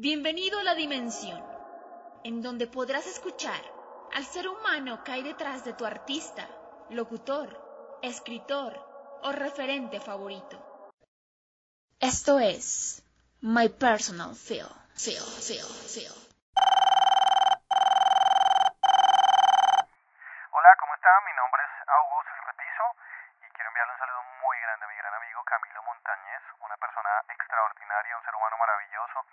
Bienvenido a la dimensión, en donde podrás escuchar al ser humano que hay detrás de tu artista, locutor, escritor o referente favorito. Esto es My Personal Feel, Feel, Feel, Feel. Hola, ¿cómo están? Mi nombre es Augusto Repiso y quiero enviarle un saludo muy grande a mi gran amigo Camilo Montañez, una persona extraordinaria, un ser humano maravilloso,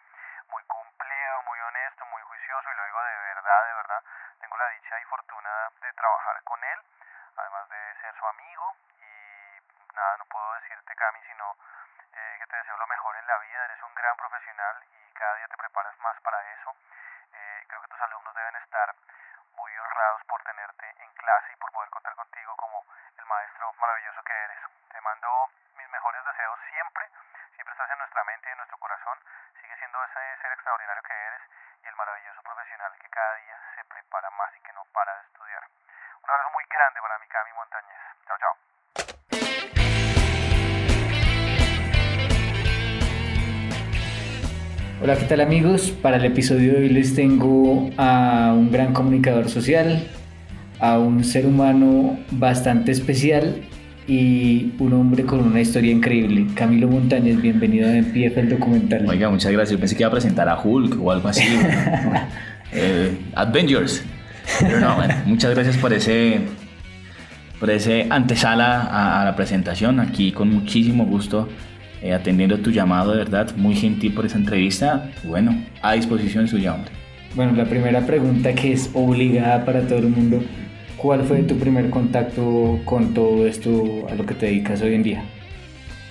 muy cumplido, muy honesto, muy juicioso y lo digo de verdad, de verdad. Tengo la dicha y fortuna de trabajar con él, además de ser su amigo y nada, no puedo decirte Cami, sino eh, que te deseo lo mejor en la vida, eres un gran profesional y cada día te preparas más para eso. Eh, creo que tus alumnos deben estar muy honrados por tenerte en clase y por poder contar contigo como el maestro maravilloso que eres. Te mando mis mejores deseos siempre, siempre estás en nuestra mente y en nuestro corazón, sigue siendo ese ser extraordinario que eres y el maravilloso profesional que cada día Hola, ¿qué tal amigos? Para el episodio de hoy les tengo a un gran comunicador social, a un ser humano bastante especial y un hombre con una historia increíble. Camilo Montañez, bienvenido a MPF el documental. Oiga, muchas gracias. Yo pensé que iba a presentar a Hulk o algo así. eh, Avengers. Pero no, bueno, muchas gracias por ese, por ese antesala a, a la presentación. Aquí con muchísimo gusto eh, atendiendo tu llamado, de verdad. Muy gentil por esa entrevista. Bueno, a disposición suya, hombre. Bueno, la primera pregunta que es obligada para todo el mundo. ¿Cuál fue tu primer contacto con todo esto a lo que te dedicas hoy en día?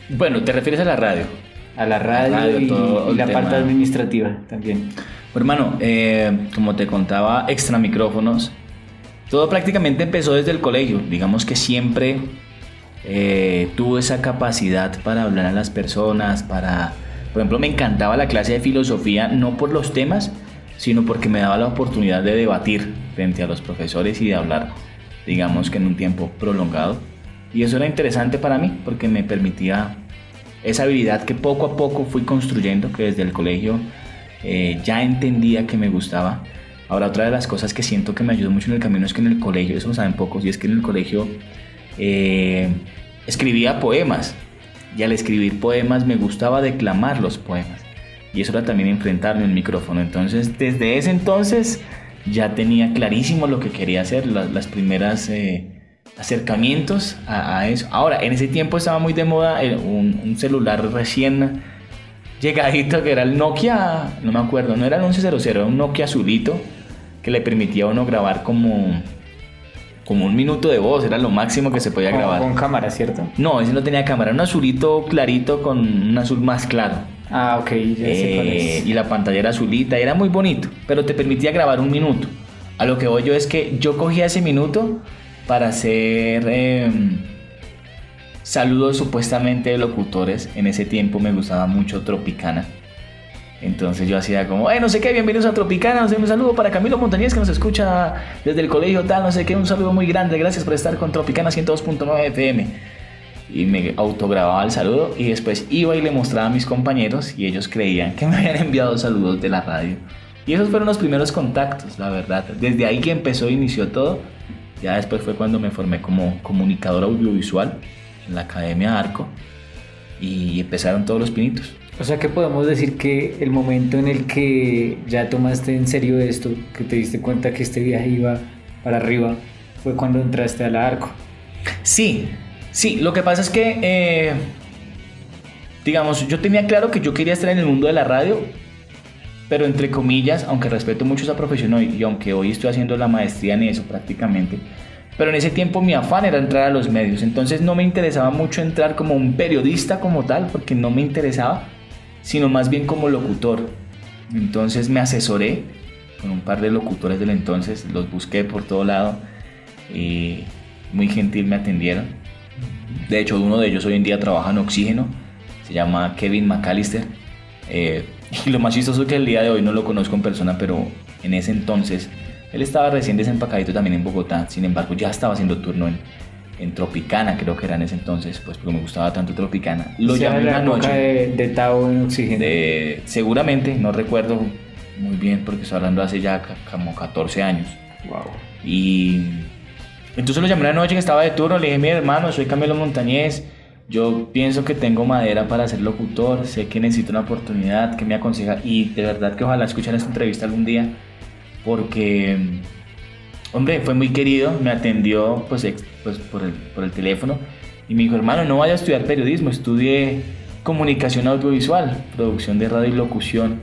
Bueno, ¿te refieres a la radio? A la radio, radio, y, todo y la tema. parte administrativa también. Hermano, eh, como te contaba, extra micrófonos, todo prácticamente empezó desde el colegio. Digamos que siempre eh, tuve esa capacidad para hablar a las personas, para, por ejemplo, me encantaba la clase de filosofía, no por los temas, sino porque me daba la oportunidad de debatir frente a los profesores y de hablar, digamos que en un tiempo prolongado. Y eso era interesante para mí porque me permitía esa habilidad que poco a poco fui construyendo, que desde el colegio eh, ya entendía que me gustaba. Ahora otra de las cosas que siento que me ayudó mucho en el camino es que en el colegio, eso lo saben pocos, y es que en el colegio eh, escribía poemas. Y al escribir poemas me gustaba declamar los poemas. Y eso era también enfrentarme al micrófono. Entonces desde ese entonces ya tenía clarísimo lo que quería hacer, la- las, primeras... eh, acercamientos a, eso. Ahora, en ese tiempo estaba muy de moda eh, un, un celular recién llegadito que era el Nokia, no me acuerdo, no era el 1100, era un Nokia azulito que le permitía a uno grabar como, como un minuto de voz, era lo máximo que se podía Con, grabar. con cámara, ¿cierto? No, ese no tenía cámara, un azulito clarito con un azul más claro. Ah, ok, ya sé cuál Eh, es. y la pantalla era azulita, era muy bonito, pero te permitía grabar un minuto. A lo que voy yo es que yo cogía ese minuto para hacer eh, saludos supuestamente de locutores. En ese tiempo me gustaba mucho Tropicana. Entonces yo hacía como, "Ay, no sé qué, bienvenidos a Tropicana, no sé, un saludo para Camilo Montañez que nos escucha desde el colegio tal, no sé qué, un saludo muy grande, gracias por estar con Tropicana 102.9 FM y me autogrababa el saludo y después iba y le mostraba a mis compañeros y ellos creían que me habían enviado saludos de la radio. Y esos fueron los primeros contactos, la verdad. Desde ahí que empezó, inició todo. Ya después fue cuando me formé como comunicador audiovisual en la Academia Arco y empezaron todos los pinitos. O sea que podemos decir que el momento en el que ya tomaste en serio esto, que te diste cuenta que este viaje iba para arriba, fue cuando entraste a la arco. Sí, sí, lo que pasa es que, eh, digamos, yo tenía claro que yo quería estar en el mundo de la radio, pero entre comillas, aunque respeto mucho esa profesión hoy, y aunque hoy estoy haciendo la maestría en eso prácticamente, pero en ese tiempo mi afán era entrar a los medios, entonces no me interesaba mucho entrar como un periodista como tal, porque no me interesaba, sino más bien como locutor. Entonces me asesoré con un par de locutores del entonces, los busqué por todo lado y muy gentil me atendieron. De hecho, uno de ellos hoy en día trabaja en Oxígeno, se llama Kevin McAllister. Eh, y lo más chistoso es que el día de hoy no lo conozco en persona, pero en ese entonces él estaba recién desempacadito también en Bogotá, sin embargo ya estaba haciendo turno en, en Tropicana, creo que era en ese entonces, pues porque me gustaba tanto Tropicana. Lo llamé la una noche. de, de Tao en Oxígeno. de- seguramente, no recuerdo muy bien porque estoy hablando hace ya como 14 años. Wow. Y entonces lo llamé una noche que estaba de turno, le dije, mi hermano, soy Camilo Montañez, yo pienso que tengo madera para ser locutor, sé que necesito una oportunidad, que me aconseja y de verdad que ojalá escuchen esta entrevista algún día porque, hombre, fue muy querido, me atendió pues, ex- pues por, el, por el teléfono y me dijo, hermano, no vaya a estudiar periodismo, estudie comunicación audiovisual, producción de radio y locución,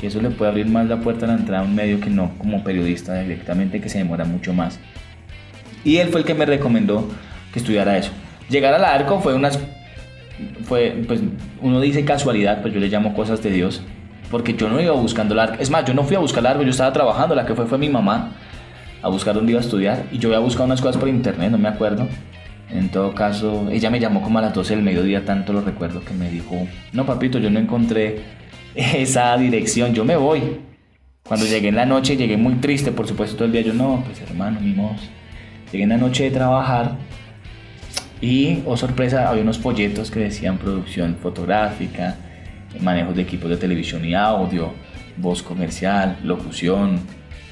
que eso le puede abrir más la puerta a la entrada a un medio que no como periodista directamente, que se demora mucho más. Y él fue el que me recomendó que estudiara eso. Llegar al arco fue unas fue pues uno dice casualidad, pues yo le llamo cosas de Dios, porque yo no iba buscando el arco. Es más, yo no fui a buscar el arco, yo estaba trabajando, la que fue fue mi mamá a buscar dónde iba a estudiar y yo había buscado unas cosas por internet, no me acuerdo. En todo caso, ella me llamó como a las 12 del mediodía, tanto lo recuerdo que me dijo, no papito, yo no encontré esa dirección, yo me voy. Cuando llegué en la noche, llegué muy triste, por supuesto, todo el día yo, no, pues hermano, ni modo. Llegué en la noche de trabajar y, oh sorpresa, había unos folletos que decían producción fotográfica, manejos de equipos de televisión y audio, voz comercial, locución.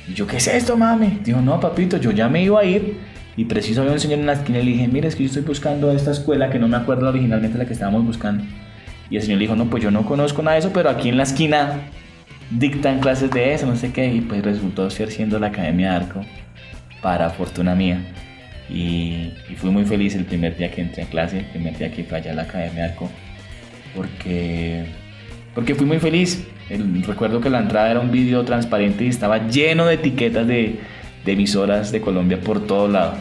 Y yo, ¿qué es esto, mami? Dijo, no, papito, yo ya me iba a ir. Y preciso había un señor en la esquina y le dije, mire, es que yo estoy buscando esta escuela que no me acuerdo originalmente la que estábamos buscando. Y el señor le dijo, no, pues yo no conozco nada de eso, pero aquí en la esquina dictan clases de eso, no sé qué. Y pues resultó ser siendo la Academia de Arco, para fortuna mía. Y, fui muy feliz el primer día que entré a clase, el primer día que fui allá a la Academia de Arco, porque, porque fui muy feliz. El- recuerdo que la entrada era un vídeo transparente y estaba lleno de etiquetas de, de emisoras de Colombia por todo lado.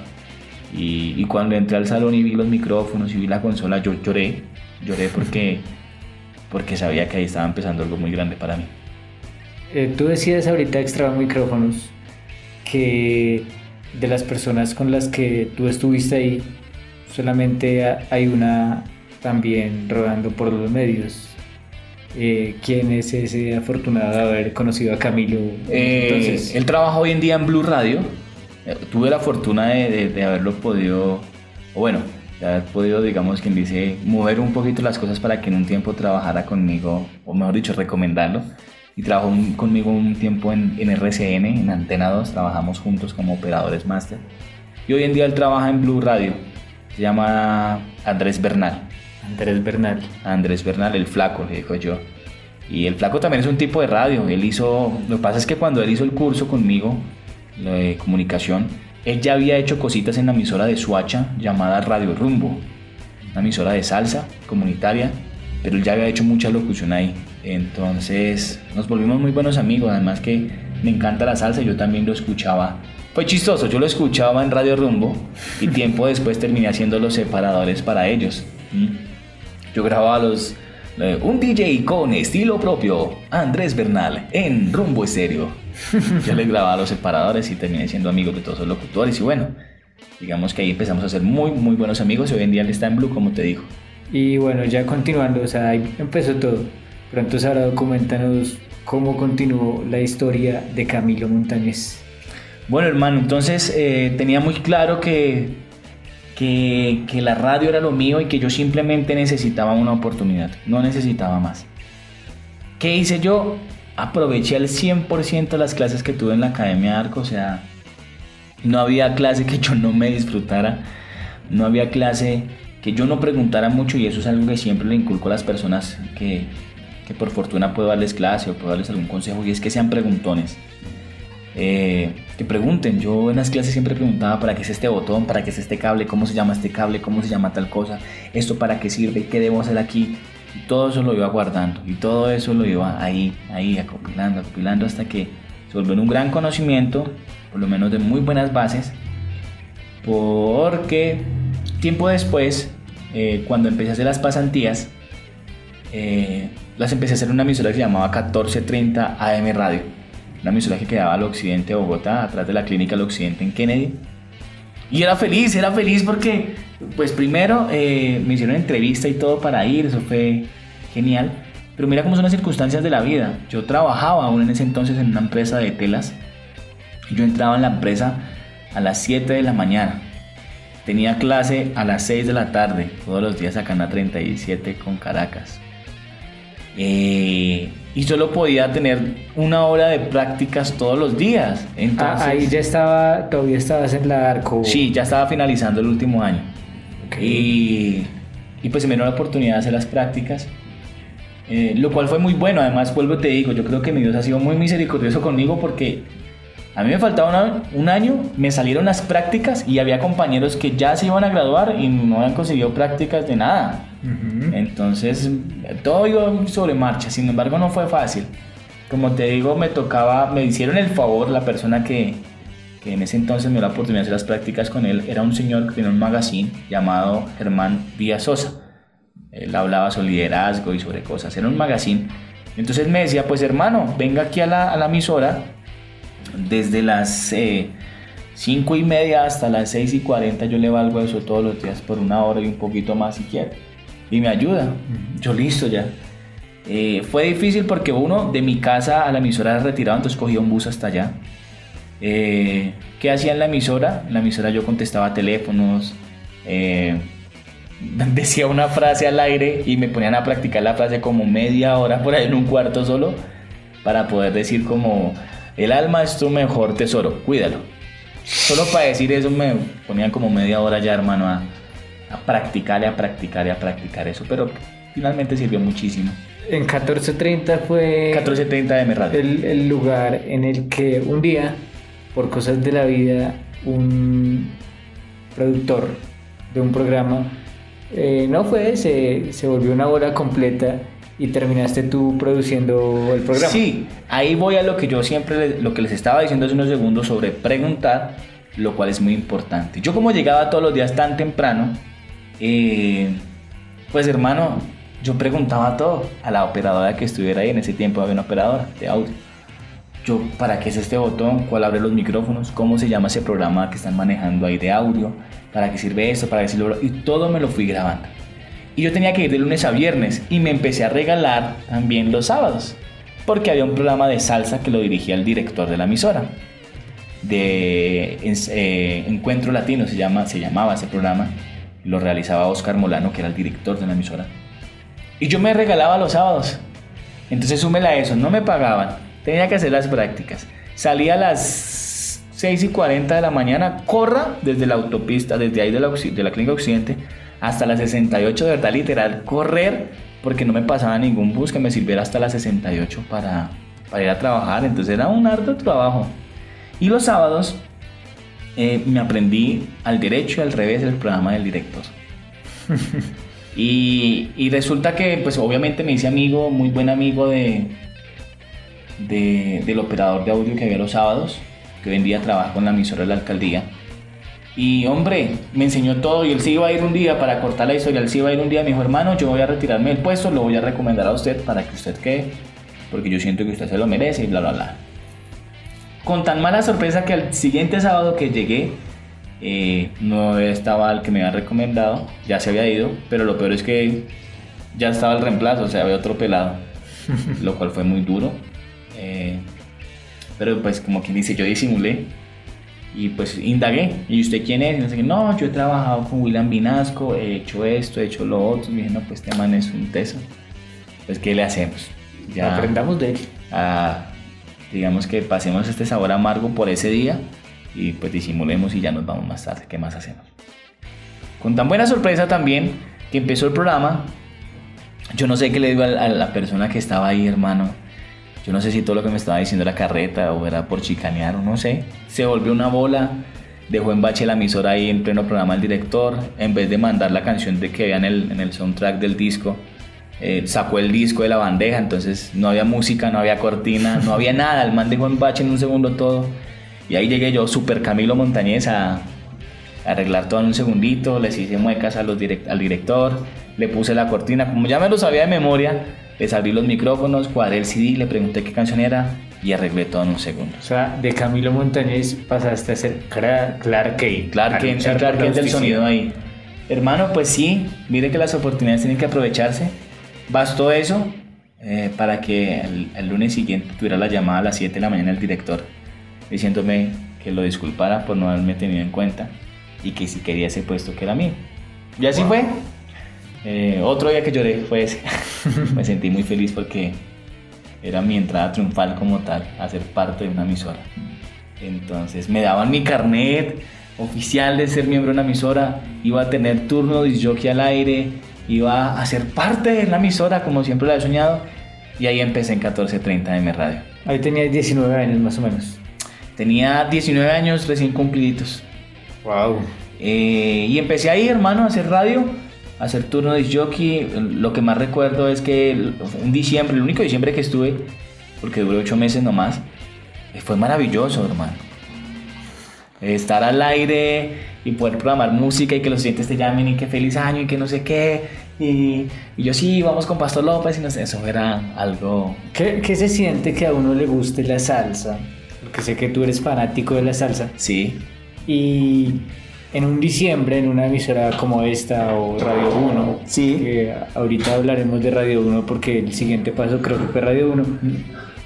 Y, y cuando entré al salón y vi los micrófonos y vi la consola, yo lloré, lloré porque, porque sabía que ahí estaba empezando algo muy grande para mí. Eh, tú decías ahorita extra micrófonos que de las personas con las que tú estuviste ahí, solamente ha- hay una también rodando por los medios. Eh, ¿Quién es ese afortunado de haber conocido a Camilo? Eh, Entonces, él trabaja hoy en día en Blue Radio. Eh, tuve la fortuna de, de- de haberlo podido, o bueno, de haber podido, digamos, quien dice, mover un poquito las cosas para que en un tiempo trabajara conmigo, o mejor dicho, recomendarlo. Y trabajó un- conmigo un tiempo en, en RCN, en Antena 2, trabajamos juntos como operadores máster. Y hoy en día él trabaja en Blue Radio, se llama Andrés Bernal. Andrés Bernal. Andrés Bernal, el flaco, le dijo yo. Y el flaco también es un tipo de radio. Él hizo, lo que pasa es que cuando él hizo el curso conmigo, lo de comunicación, él ya había hecho cositas en la emisora de Suacha llamada Radio Rumbo, una emisora de salsa comunitaria, pero él ya había hecho mucha locución ahí. Entonces nos volvimos muy buenos amigos, además que me encanta la salsa, yo también lo escuchaba. Fue chistoso, yo lo escuchaba en Radio Rumbo y tiempo después terminé haciendo los separadores para ellos. ¿Mm? Yo grababa los. eh, un DJ con estilo propio, Andrés Bernal, en Rumbo Estéreo. Yo les grababa los separadores y terminé siendo amigos de todos los locutores. Y bueno, digamos que ahí empezamos a ser muy, muy buenos amigos. Y hoy en día él está en Blue, como te digo. Y bueno, ya continuando, o sea, ahí empezó todo. Pero entonces ahora coméntanos cómo continuó la historia de Camilo Montañez. Bueno, hermano, entonces eh, tenía muy claro que, que, la radio era lo mío y que yo simplemente necesitaba una oportunidad, no necesitaba más. ¿Qué hice yo? Aproveché al 100% las clases que tuve en la Academia Arco, o sea, no había clase que yo no me disfrutara, no había clase que yo no preguntara mucho y eso es algo que siempre le inculco a las personas que, que por fortuna puedo darles clase o puedo darles algún consejo y es que sean preguntones. Eh, que pregunten, yo en las clases siempre preguntaba para qué es este botón, para qué es este cable, cómo se llama este cable, cómo se llama tal cosa, esto para qué sirve, qué debo hacer aquí. Y todo eso lo iba guardando y todo eso lo iba ahí, ahí, acopilando, acopilando hasta que se volvió un gran conocimiento, por lo menos de muy buenas bases, porque tiempo después, eh, cuando empecé a hacer las pasantías, eh, las empecé a hacer en una emisora que se llamaba 1430 AM Radio, una emisora que quedaba al occidente de Bogotá, atrás de la clínica al occidente en Kennedy. Y era feliz, era feliz porque, pues primero eh, me hicieron entrevista y todo para ir, eso fue genial. Pero mira cómo son las circunstancias de la vida. Yo trabajaba aún en ese entonces en una empresa de telas. Yo entraba en la empresa a las 7 de la mañana. tenía clase a las 6 de la tarde, todos los días acá en la 37 con Caracas. Eh, y solo podía tener una hora de prácticas todos los días. Ah, Entonces, ahí ya estaba, todavía estabas en la arco. Sí, ya estaba finalizando el último año. Ok. Y, y pues se me dio la oportunidad de hacer las prácticas, eh, lo cual fue muy bueno. Además, vuelvo y te digo, yo creo que mi Dios ha sido muy misericordioso conmigo porque a mí me faltaba un año, me salieron las prácticas y había compañeros que ya se iban a graduar y no habían conseguido prácticas de nada. Entonces, todo iba sobre marcha, sin embargo no fue fácil. Como te digo, me tocaba, me hicieron el favor, la persona que, que en ese entonces me dio la oportunidad de hacer las prácticas con él, era un señor que tenía un magazine llamado Germán Díaz Sosa. Él hablaba sobre liderazgo y sobre cosas, era un magazine. Entonces me decía, pues hermano, venga aquí a la, a la emisora desde las 5 y media hasta las 6 y 40 yo le valgo eso todos los días por una hora y un poquito más si quiere. Y me ayuda. Yo listo ya. Eh, fue difícil porque uno de mi casa a la emisora era retirado, entonces cogía un bus hasta allá. Eh, ¿Qué hacía en la emisora? En la emisora yo contestaba teléfonos, eh, decía una frase al aire y me ponían a practicar la frase como media hora por ahí en un cuarto solo para poder decir como el alma es tu mejor tesoro, cuídalo. Solo para decir eso me ponían como media hora ya hermano a, a practicar y a practicar y a practicar eso, pero finalmente sirvió muchísimo. En 1430 fue 1470 de Radio. el, el lugar en el que un día, por cosas de la vida, un productor de un programa eh, no fue, se, se volvió una hora completa y terminaste tú produciendo el programa. Sí, ahí voy a lo que yo siempre, lo que les estaba diciendo hace unos segundos sobre preguntar, lo cual es muy importante. Yo como llegaba todos los días tan temprano, eh, pues hermano, yo preguntaba todo a la operadora que estuviera ahí. En ese tiempo había una operadora de audio. Yo, ¿para qué es este botón? ¿Cuál abre los micrófonos? ¿Cómo se llama ese programa que están manejando ahí de audio? ¿Para qué sirve esto? ¿Para qué sirve lo-?" Y todo me lo fui grabando. Y yo tenía que ir de lunes a viernes y me empecé a regalar también los sábados. Porque había un programa de salsa que lo dirigía el director de la emisora. De eh, Encuentro Latino se, llama, se llamaba ese programa. Lo realizaba Oscar Molano, que era el director de la emisora. Y yo me regalaba los sábados. Entonces súmela a eso, no me pagaban. Tenía que hacer las prácticas. Salía a las 6 y 40 de la mañana, corra desde la autopista, desde ahí de la, de la Clínica Occidente, hasta la 68, de verdad literal, correr, porque no me pasaba ningún bus que me sirviera hasta la 68 para, para ir a trabajar. Entonces era un harto trabajo. Y los sábados eh, me aprendí al derecho y al revés el programa del director. Y, y resulta que, pues obviamente me hice amigo, muy buen amigo de, de- del operador de audio que había los sábados, que hoy en día trabaja con la emisora de la alcaldía. Y hombre, me enseñó todo y él se iba a ir un día para cortar la historia, él se iba a ir un día, me dijo, hermano, yo voy a retirarme del puesto, lo voy a recomendar a usted para que usted quede, porque yo siento que usted se lo merece y bla, bla, bla. Con tan mala sorpresa que al siguiente sábado que llegué, eh, no estaba el que me había recomendado, ya se había ido, pero lo peor es que ya estaba el reemplazo, o sea, había otro pelado, lo cual fue muy duro. eh, pero pues como quien dice, yo disimulé y pues indagué. ¿Y usted quién es? Y no sé qué. No, yo he trabajado con William Vinasco, he hecho esto, he hecho lo otro. Y dije, no, pues este man es un teso. Pues, ¿qué le hacemos? Ya, Aprendamos de él. ah, digamos que pasemos este sabor amargo por ese día y pues disimulemos y ya nos vamos más tarde. ¿Qué más hacemos? Con tan buena sorpresa también que empezó el programa, yo no sé qué le dio a, a la persona que estaba ahí, hermano. Yo no sé si todo lo que me estaba diciendo era carreta o era por chicanear o no sé. Se volvió una bola, dejó en bache la emisora ahí en pleno programa el director. En vez de mandar la canción de que había en el, en el soundtrack del disco, eh, sacó el disco de la bandeja, entonces no había música, no había cortina, no había nada. El man dejó en bache en un segundo todo. Y ahí llegué yo, super Camilo Montañez, a, a arreglar todo en un segundito. Les hice muecas a los direct- al director, le puse la cortina. Como ya me lo sabía de memoria, les abrí los micrófonos, cuadré el CD, le pregunté qué canción era y arreglé todo en un segundo. O sea, de Camilo Montañez pasaste a ser Clark Kent. Clark el Clark Kent del sonido ahí. Hermano, pues sí, mire que las oportunidades tienen que aprovecharse. Bastó eso eh, para que el, el lunes siguiente tuviera la llamada a las 7 de la mañana el director diciéndome que lo disculpara por no haberme tenido en cuenta. y que si quería ese puesto que era mío. Y así fue. Eh, otro día que lloré fue ese. Me sentí muy feliz porque era mi entrada triunfal como tal a ser parte de una emisora. Entonces me daban mi carnet oficial de ser miembro de una emisora, iba a tener turno de jockey al aire, iba a ser parte de la emisora como siempre lo había soñado y ahí empecé en 14.30 M Radio. Ahí tenía 19 años más o menos. Tenía 19 años recién cumpliditos. Wow. Eh, y empecé ahí, hermano, a hacer radio, hacer turno de jockey. Lo que más recuerdo es que un diciembre, el único diciembre que estuve, porque duró 8 meses nomás, fue maravilloso, hermano. Estar al aire y poder programar música y que los clientes te llamen y que feliz año y que no sé qué. Y, y yo sí, vamos con Pastor López y no sé, eso era algo... ¿Qué, ¿Qué se siente que a uno le guste la salsa? Porque sé que tú eres fanático de la salsa. Sí. Y en un diciembre, en una emisora como esta o Radio 1, Sí. que ahorita hablaremos de Radio 1 porque el siguiente paso creo que fue Radio 1,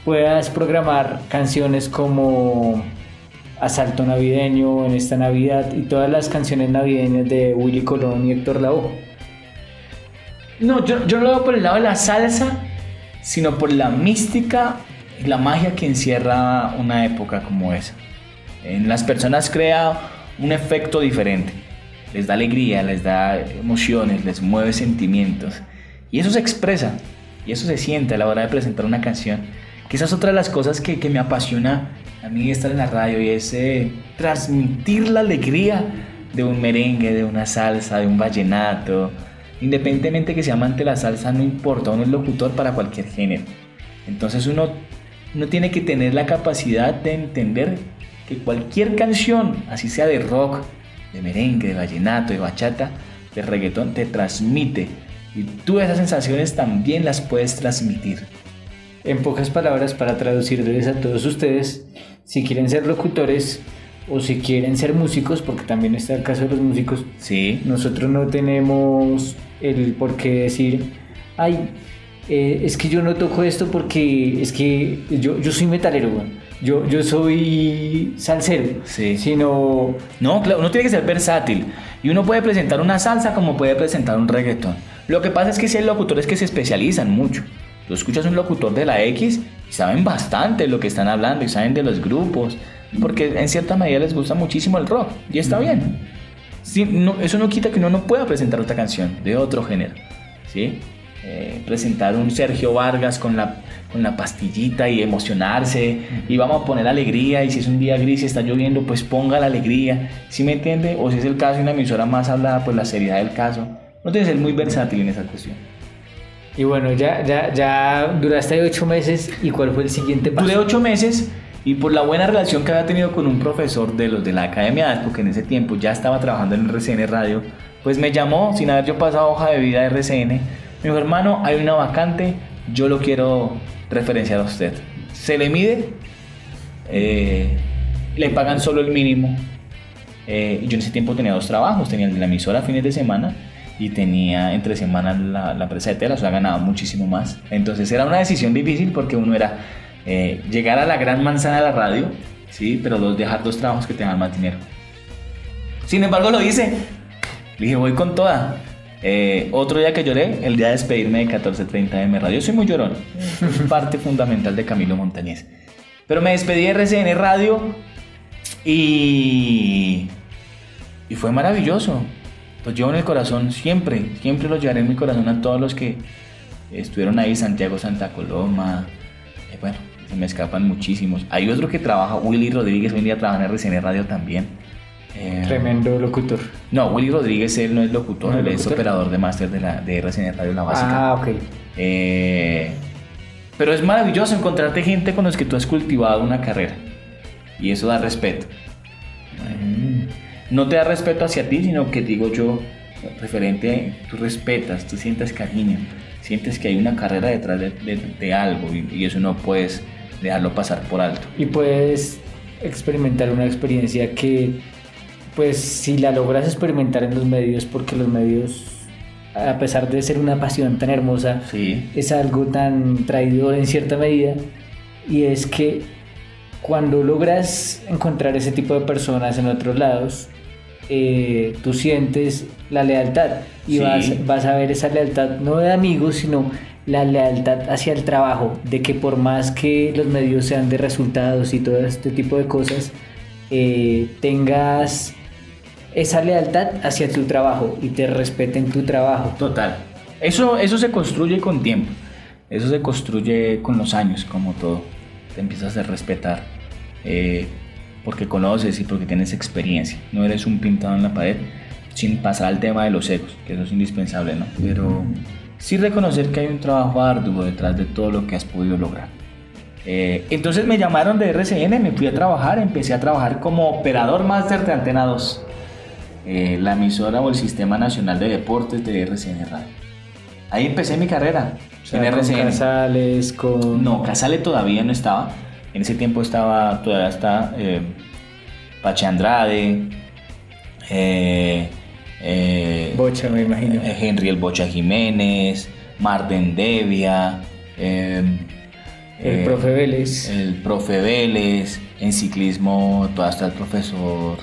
puedas programar canciones como Asalto Navideño en esta Navidad y todas las canciones navideñas de Willy Colón y Héctor Lavoe. No, yo, yo no lo veo por el lado de la salsa, sino por la mística y la magia que encierra una época como esa. En las personas crea un efecto diferente. Les da alegría, les da emociones, les mueve sentimientos. Y eso se expresa, y eso se siente a la hora de presentar una canción. Que esa es otra de las cosas que, que me apasiona a mí estar en la radio y es eh, transmitir la alegría de un merengue, de una salsa, de un vallenato. Independientemente que sea amante de la salsa, no importa, uno es locutor para cualquier género. Entonces uno, uno tiene que tener la capacidad de entender que cualquier canción, así sea de rock, de merengue, de vallenato, de bachata, de reggaetón, te transmite. Y tú esas sensaciones también las puedes transmitir. En pocas palabras, para traducirles a todos ustedes, si quieren ser locutores o si quieren ser músicos, porque también está el caso de los músicos, Sí, nosotros no tenemos el por qué decir, ay, eh, es que yo no toco esto porque es que yo, yo soy metalero. Yo, yo soy salsero, Sí. sino No, claro, uno tiene que ser versátil. Y uno puede presentar una salsa como puede presentar un reggaetón. Lo que pasa es que si hay locutores que se especializan mucho. Tú escuchas un locutor de la X y saben bastante lo que están hablando y saben de los grupos. Porque en cierta medida les gusta muchísimo el rock. Y está bien. Sí, no- eso no quita que uno no pueda presentar otra canción de otro género. ¿Sí? Eh, presentar un Sergio Vargas con la, con la pastillita y emocionarse y vamos a poner alegría y si es un día gris y está lloviendo pues ponga la alegría ¿sí me entiende? o si es el caso de una emisora más hablada pues la seriedad del caso no tiene que ser muy versátil en esa cuestión y bueno, ya, ya, ya duraste ocho meses y cuál fue el siguiente paso. duré ocho meses y por la buena relación que había tenido con un profesor de los de la Academia ASPO que en ese tiempo ya estaba trabajando en RCN Radio pues me llamó sin haber yo pasado hoja de vida de RCN dijo hermano hay una vacante yo lo quiero referenciar a usted se le mide eh, le pagan solo el mínimo Eh, yo en ese tiempo tenía dos trabajos tenía el la emisora a fines de semana y tenía entre semana la, la empresa de telas, o sea, ganaba muchísimo más. Entonces era una decisión difícil porque uno era eh, llegar a la gran manzana de la radio, sí, pero dos, dejar dos trabajos que te dan más dinero. Sin embargo, lo hice. Le dije, voy con toda. Eh, otro día que lloré, el día de despedirme de 1430 M Radio. Yo soy muy llorón. Parte fundamental de Camilo Montañez. Pero me despedí de RCN Radio y, y fue maravilloso. Lo llevo en el corazón siempre, siempre lo llevaré en mi corazón a todos los que estuvieron ahí, Santiago Santa Coloma, eh, bueno, se me escapan muchísimos. Hay otro que trabaja, Willy Rodríguez, hoy en día trabaja en RCN Radio también. Eh, Tremendo locutor. No, Willy Rodríguez, él no es locutor, ¿No es él es operador de máster de, la, de RCN Radio La Básica. Ah, ok. Eh, pero es maravilloso encontrarte gente con los que tú has cultivado una carrera. Y eso da respeto. No te da respeto hacia ti, sino que digo yo, referente, tú respetas, tú sientes cariño, sientes que hay una carrera detrás de, de- de algo y, y eso no puedes dejarlo pasar por alto. Y puedes experimentar una experiencia que, pues, si la logras experimentar en los medios, porque los medios, a pesar de ser una pasión tan hermosa, Sí, es algo tan traidor en cierta medida, y es que cuando logras encontrar ese tipo de personas en otros lados, eh, tú sientes la lealtad y Sí. vas, vas a ver esa lealtad no de amigos, sino la lealtad hacia el trabajo, de que por más que los medios sean de resultados y todo este tipo de cosas, eh, tengas esa lealtad hacia tu trabajo y te respeten tu trabajo. Total. Eso, eso se construye con tiempo. Eso se construye con los años, como todo. Te empiezas a respetar eh, porque conoces y porque tienes experiencia. No eres un pintado en la pared sin pasar al tema de los egos, que eso es indispensable, ¿no? Pero sí reconocer que hay un trabajo arduo detrás de todo lo que has podido lograr. Eh, entonces me llamaron de RCN, me fui a trabajar, empecé a trabajar como operador máster de Antena 2, eh, la emisora o el Sistema Nacional de Deportes de RCN Radio. Ahí empecé mi carrera O sea, en con RCN. Casales, con... No, Casale todavía no estaba. En ese tiempo estaba, todavía está eh, Pache Andrade, eh, eh, Bocha, me imagino. Henry El Bocha Jiménez, Marden Devia, eh, el profe Vélez. el profe Vélez, en ciclismo todavía está el profesor,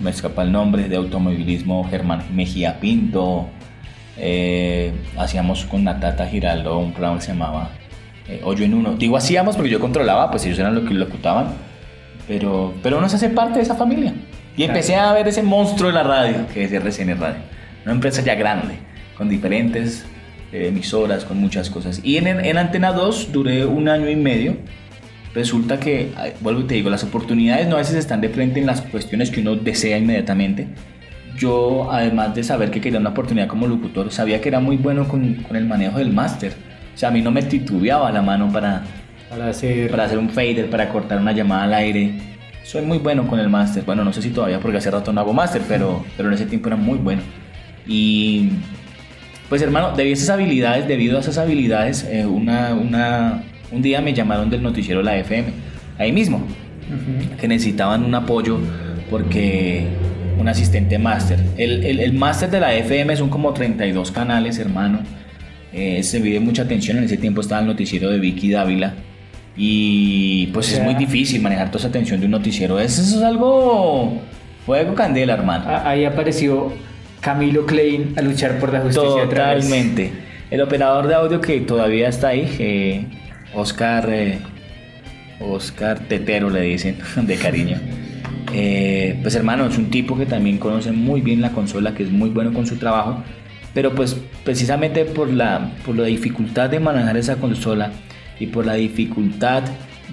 me escapa el nombre, de automovilismo Germán Mejía Pinto, eh, hacíamos con Natata Giraldo un programa que se llamaba eh, Hoyo en Uno. Digo hacíamos porque yo controlaba, pues ellos eran los que locutaban, pero, pero uno se hace parte de esa familia. Y empecé a ver ese monstruo de la radio, que es RCN Radio. Una empresa ya grande, con diferentes eh, emisoras, con muchas cosas. Y en, en Antena 2 duré un año y medio. Resulta que, vuelvo y te digo, las oportunidades no a veces están de frente en las cuestiones que uno desea inmediatamente. Yo, además de saber que quería una oportunidad como locutor, sabía que era muy bueno con, con el manejo del máster. O sea, a mí no me titubeaba la mano para, Para hacer... para hacer un fader, para cortar una llamada al aire. Soy muy bueno con el máster. Bueno, no sé si todavía porque hace rato no hago máster, pero, pero en ese tiempo era muy bueno. Y pues hermano, debido a esas habilidades, debido a esas habilidades, eh, una, una, un día me llamaron del noticiero La FM, ahí mismo, que necesitaban un apoyo porque un asistente máster. El, el, el máster de la FM son como 32 canales, hermano. Eh, se vive mucha atención. En ese tiempo estaba el noticiero de Vicky Dávila. Y pues O es muy difícil manejar toda esa atención de un noticiero. Eso, eso es algo. Fuego candela, hermano. Ah, Ahí apareció Camilo Klein a luchar por la justicia otra vez. Totalmente. El operador de audio que todavía está ahí, eh, Oscar, eh, Oscar Tetero le dicen, de cariño. Eh, pues hermano, es un tipo que también conoce muy bien la consola, que es muy bueno con su trabajo, pero pues precisamente por la, por la dificultad de manejar esa consola y por la dificultad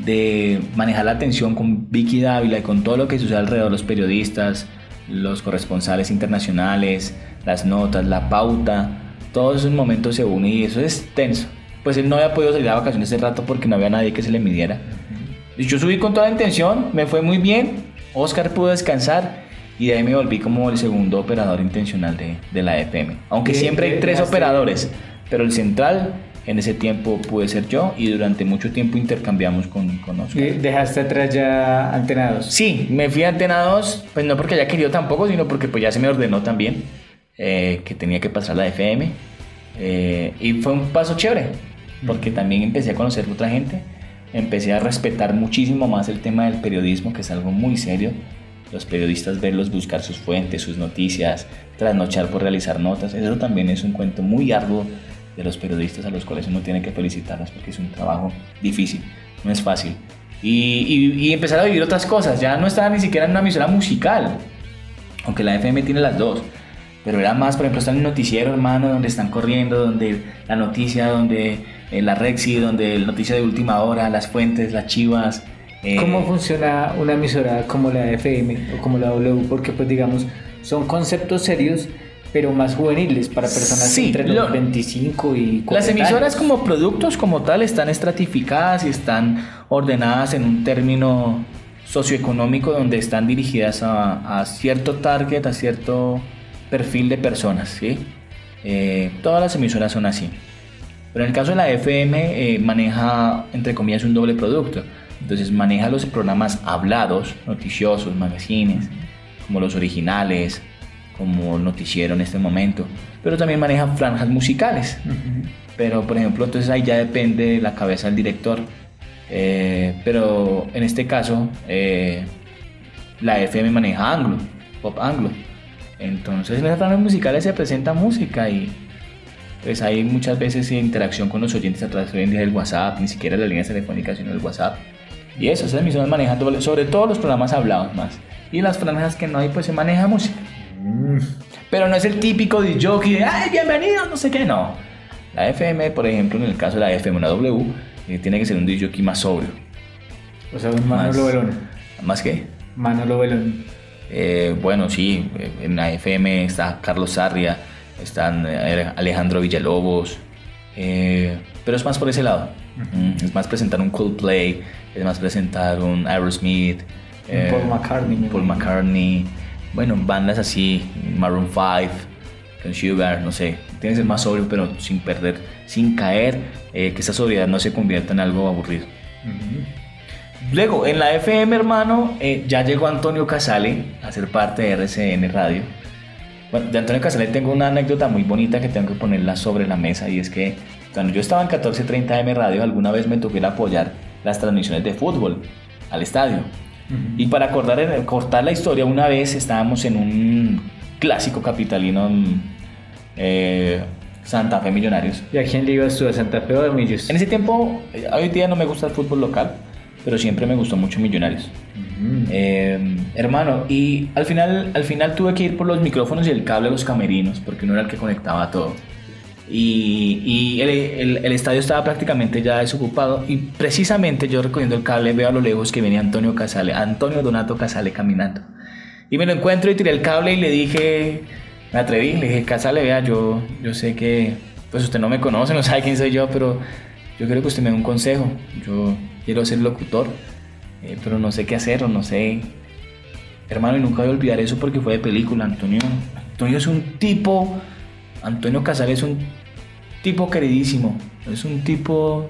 de manejar la atención con Vicky Dávila y con todo lo que sucede alrededor, los periodistas, los corresponsales internacionales, las notas, la pauta, todos esos momentos se unen y eso es tenso. Pues él no había podido salir a vacaciones ese rato porque no había nadie que se le midiera. Y yo subí con toda la intención, me fue muy bien, Oscar pudo descansar y de ahí me volví como el segundo operador intencional de, de la FM. Aunque De- siempre hay tres operadores, pero el central en ese tiempo pude ser yo y durante mucho tiempo intercambiamos con, con Oscar. Eh, Dejaste atrás ya antenados. Sí, me fui a Antena 2, pues no porque haya querido tampoco, sino porque pues ya se me ordenó también eh, que tenía que pasar la FM. eh, y fue un paso chévere, porque también empecé a conocer otra gente, empecé a respetar muchísimo más el tema del periodismo, que es algo muy serio. Los periodistas verlos buscar sus fuentes, sus noticias, trasnochar por realizar notas, eso también es un cuento muy arduo de los periodistas a los cuales uno tiene que felicitarlos porque es un trabajo difícil, no es fácil. Y, y- y empezar a vivir otras cosas, ya no estaba ni siquiera en una emisora musical, aunque la FM tiene las dos, pero era más, por ejemplo, está en el noticiero, hermano, donde están corriendo, donde la noticia, donde eh, la Rexy, donde el noticia de última hora, las fuentes, las chivas. eh, ¿Cómo funciona una emisora como la FM o como la W? Porque pues digamos, son conceptos serios, pero más juveniles para personas Sí, entre los lo- 25 y 40 Las emisoras años. como productos como tal están estratificadas y están ordenadas en un término socioeconómico donde están dirigidas a, a cierto target, a cierto perfil de personas, ¿sí? Eh, todas las emisoras son así. Pero en el caso de la FM eh, maneja, entre comillas, un doble producto. Entonces maneja los programas hablados, noticiosos, magazines, como los originales, como el noticiero en este momento. Pero también maneja franjas musicales. Ujú. Pero, por ejemplo, entonces ahí ya depende de la cabeza del director. Eh, pero en este caso, eh, la FM maneja anglo. pop anglo. Entonces en las franjas musicales se presenta música y pues hay muchas veces interacción con los oyentes a través hoy en día del WhatsApp, ni siquiera las líneas telefónicas, sino el WhatsApp. Y eso, esas emisiones manejan doble- sobre todo los programas hablados más. Y las franjas que no hay, pues se maneja música. Pero no es el típico de jockey de, ay, bienvenido, no sé qué, no. La FM, por ejemplo, en el caso de la FM, una W, eh, tiene que ser un DJ más sobrio. O sea, un Manolo Más. Belón. ¿Más que? Manolo Belón. Eh, bueno, sí, en la FM está Carlos Sarria, están eh, Alejandro Villalobos, eh, pero es más por ese lado. Mm, Es más presentar un Coldplay, es más presentar un Aerosmith, Un Paul McCartney, Paul. McCartney, bueno, bandas así, Maroon 5, con Sugar, no sé, tiene que ser más sobrio, pero sin perder, sin caer, eh, que esa sobriedad no se convierta en algo aburrido. Luego, en la FM, hermano, eh, ya llegó Antonio Casale a ser parte de RCN Radio. Bueno, de Antonio Casale tengo una anécdota muy bonita que tengo que ponerla sobre la mesa y es que cuando yo estaba en 1430 M Radio, alguna vez me tocó ir a apoyar las transmisiones de fútbol al estadio. Y para acordar, cortar la historia, una vez estábamos en un clásico capitalino mm, eh, Santa Fe Millonarios. ¿Y a quién le ibas tú? ¿A Santa Fe o a Millos? En ese tiempo, eh, hoy día no me gusta el fútbol local, pero siempre me gustó mucho Millonarios. Eh, hermano, y al final, al final tuve que ir por los micrófonos y el cable a los camerinos, porque uno era el que conectaba todo. Y, el estadio estaba prácticamente ya desocupado. Y precisamente yo recogiendo el cable veo a lo lejos que venía Antonio Casale, Antonio Donato Casale caminando. Y me lo encuentro y tiré el cable y le dije, me atreví, le dije, Casale, vea, yo, yo sé que pues usted no me conoce, no sabe quién soy yo, pero yo quiero que usted me dé un consejo. Yo quiero ser locutor, eh, pero no sé qué hacer o no sé. Hermano, y nunca voy a olvidar eso porque fue de película. Antonio, Antonio es un tipo, Antonio Casale es un tipo queridísimo, es un tipo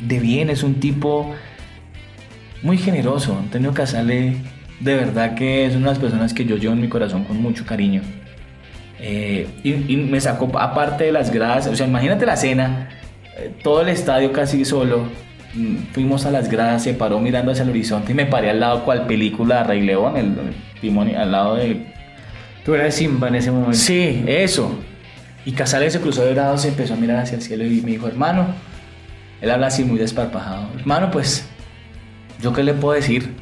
de bien, es un tipo muy generoso. Antonio Casale, de verdad que es una de las personas que yo llevo en mi corazón con mucho cariño. Eh, y, y me sacó, aparte de las gradas, o sea, imagínate la cena, eh, todo el estadio casi solo. Fuimos a las gradas, se paró mirando hacia el horizonte y me paré al lado, cual película Rey León, el, el timón, al lado de Tú eras Simba en ese momento. Sí, eso. Y Casale se cruzó de brazos y empezó a mirar hacia el cielo y me dijo, hermano, él habla así muy desparpajado, hermano, pues, ¿yo qué le puedo decir?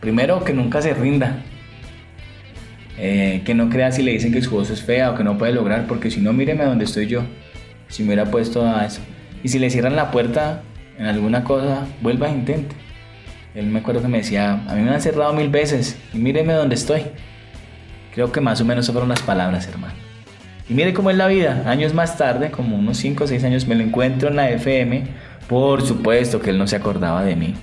Primero, que nunca se rinda. Eh, que no crea si le dicen que su voz es fea o que no puede lograr, porque si no, míreme donde estoy yo. Si me hubiera puesto a eso. Y si le cierran la puerta en alguna cosa, vuelva e intente. Él me acuerdo que me decía, a mí me han cerrado mil veces y míreme donde estoy. Creo que más o menos fueron las palabras, hermano. Y mire cómo es la vida. Años más tarde, como unos 5 o 6 años, me lo encuentro en la FM. Por supuesto que él no se acordaba de mí.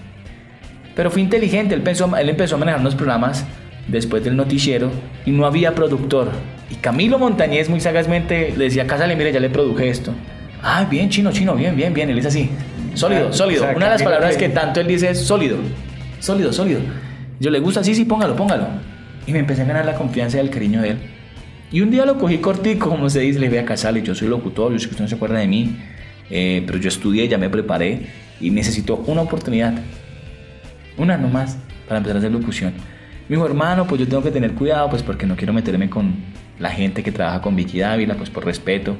Pero fue inteligente. Él, pensó, él empezó a manejar unos programas después del noticiero y no había productor. Y Camilo Montañez muy sagazmente le decía, Cásale, mire, ya le produje esto. Ah, bien, chino, chino, bien, bien, bien. Él es así. Sólido, Ah, sólido. o sea, Una de las palabras que- que tanto él dice es sólido. Sólido, sólido. Yo le gusta, sí, sí, póngalo, póngalo. Y me empecé a ganar la confianza y el cariño de él. Y un día lo cogí cortico, como se dice, le voy a Casale, yo soy locutor, yo sé que usted no se acuerda de mí, eh, pero yo estudié, ya me preparé y necesito una oportunidad, una nomás, para empezar a hacer locución. Me dijo, hermano, pues yo tengo que tener cuidado, pues porque no quiero meterme con la gente que trabaja con Vicky Dávila, pues por respeto.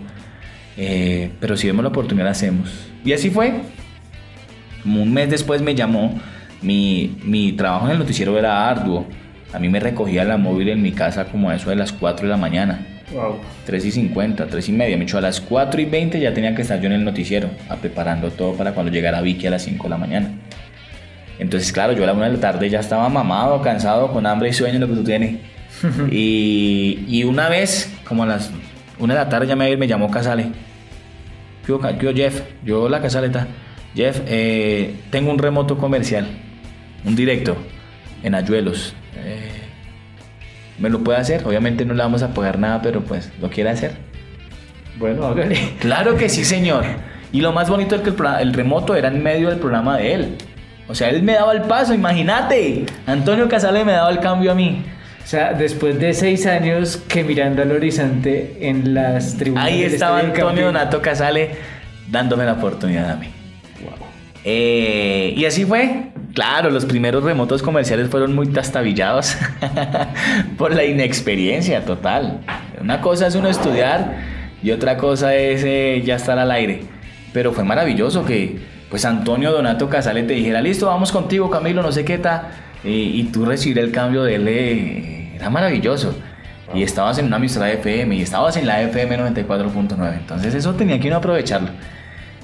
Eh, pero si vemos la oportunidad, la hacemos. Y así fue. Como un mes después me llamó, mi, mi trabajo en el noticiero era arduo. A mí me recogía la móvil en mi casa como a eso de las 4 de la mañana. Wow. 3 y 50, 3 y media. Me echó a las 4 y 20 ya tenía que estar yo en el noticiero, a preparando todo para cuando llegara Vicky a las 5 de la mañana. Entonces, claro, yo a la 1 de la tarde ya estaba mamado, cansado, con hambre y sueño, lo que tú tienes. y, y una vez, como a las 1 de la tarde, ya me, me llamó Casale. ¿Qué hubo, Ca- qué hubo, Jeff? Yo la Casaleta. Jeff, eh, tengo un remoto comercial, un directo, en Ayuelos. Eh, ¿Me lo puede hacer? Obviamente no le vamos a pagar nada, pero pues lo quiere hacer. Bueno, hágale. Claro que sí, señor. Y lo más bonito es que el, el remoto era en medio del programa de él. O sea, él me daba el paso, imagínate. Antonio Casale me daba el cambio a mí. O sea, después de seis años que mirando al horizonte en las tribunas. Ahí estaba Antonio. Donato Casale dándome la oportunidad a mí. Eh, y así fue. Claro, los primeros remotos comerciales fueron muy tastabillados por la inexperiencia total. Una cosa es uno estudiar y otra cosa es eh, ya estar al aire. Pero fue maravilloso que pues Antonio Donato Casale te dijera, listo, vamos contigo Camilo, no sé qué tal, y, tú recibir el cambio de él, eh, era maravilloso. Y estabas en una emisora FM y estabas en la FM 94.9. Entonces eso tenía que uno aprovecharlo.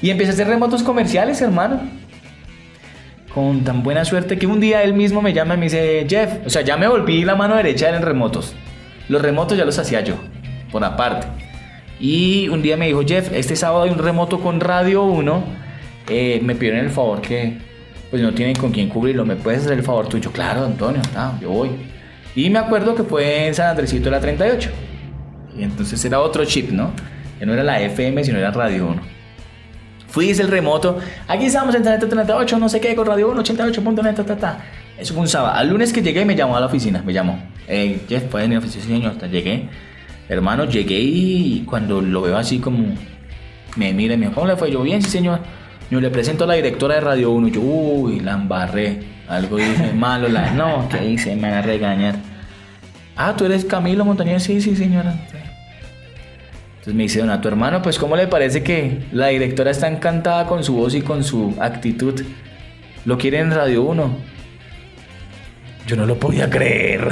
Y empecé a hacer remotos comerciales, hermano. Con tan buena suerte que un día él mismo me llama y me dice, Jeff, o sea, ya me volví la mano derecha en remotos. Los remotos ya los hacía yo, por aparte. Y un día me dijo, Jeff, este sábado hay un remoto con Radio 1. Eh, me pidieron el favor que, pues no tienen con quién cubrirlo. ¿Me puedes hacer el favor tuyo? Claro, Antonio, yo voy. Y me acuerdo que fue en San Andresito de la 38. Y entonces era otro chip, ¿no? Que no era la FM, sino era Radio 1. Fui, hice el remoto. Aquí estamos en 38, no sé qué, con Radio 1, 88.net, ta, ta. Eso fue un sábado. Al lunes que llegué me llamó a la oficina, me llamó. Eh, Jeff, ¿puedes venir a la oficina? señor, hasta llegué. Hermano, llegué y cuando lo veo así como... Me mira y me dijo, ¿cómo le fue? Yo, bien, sí, señor. Yo le presento a la directora de Radio 1 y yo, uy, la embarré. Algo dije malo, la... No, ¿qué hice? Me van a regañar. Ah, ¿tú eres Camilo Montañez? Sí, sí, señora. Entonces me dice, Donato, hermano, pues ¿cómo le parece que la directora está encantada con su voz y con su actitud? Lo quiere en Radio 1. Yo no lo podía creer.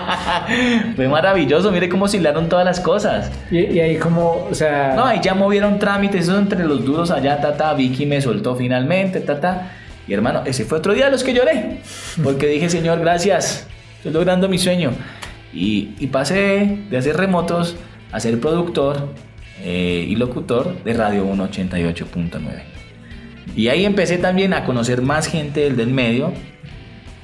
Fue maravilloso, mire cómo oscilaron todas las cosas. Y, ahí como, o sea... No, ahí ya movieron trámites, eso entre los duros allá, tata, Vicky me soltó finalmente, tata. Y hermano, ese fue otro día de los que lloré. Porque dije, Señor, gracias, estoy logrando mi sueño. Y, y pasé de hacer remotos a ser productor eh, y locutor de Radio 188.9. Y ahí empecé también a conocer más gente del, del medio.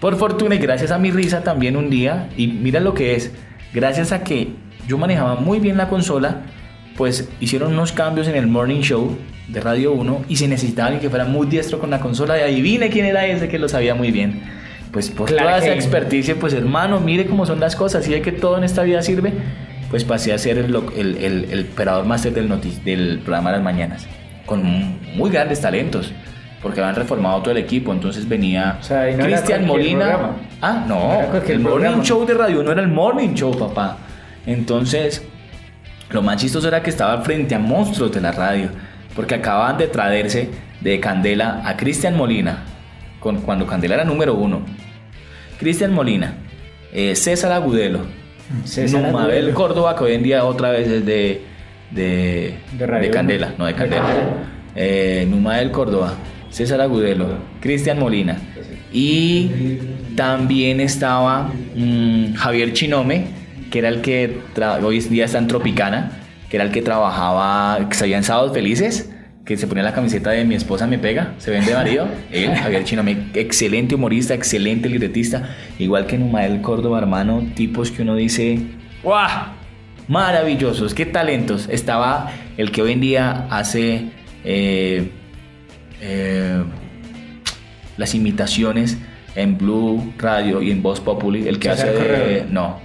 Por fortuna y gracias a mi risa también un día, y mira lo que es, gracias a que yo manejaba muy bien la consola, pues hicieron unos cambios en el Morning Show de Radio 1 y se necesitaba alguien que fuera muy diestro con la consola y adivine quién era ese que lo sabía muy bien. Pues por toda esa experticia, pues hermano, mire cómo son las cosas y de que todo en esta vida sirve pues pasé a ser el, el, el, operador máster del, del programa de las mañanas, con muy grandes talentos, porque habían reformado todo el equipo, entonces venía Cristian Molina. Ah, no, el Morning Show de Radio no era el Morning Show, papá. Entonces, lo más chistoso era que estaba frente a monstruos de la radio, porque acababan de traerse de Candela a Cristian Molina, con, cuando Candela era número uno. Cristian Molina, eh, César Agudelo, Numabel Córdoba, que hoy en día otra vez es de, de, de, Candela, no de Candela. Eh, Numabel Córdoba, César Agudelo, Cristian Molina. Y también estaba mm, Javier Chinome, que era el que hoy en día está en Tropicana, que era el que trabajaba, que se en Sábados Felices que se ponía la camiseta de mi esposa me pega, se vende marido, él, Javier Chinome, excelente humorista, excelente libretista, igual que Numael Córdoba, hermano, tipos que uno dice, ¡guau! Maravillosos, qué talentos. Estaba el que hoy en día hace eh, eh, las imitaciones en Blue Radio y en Voz Populi, el que hace no,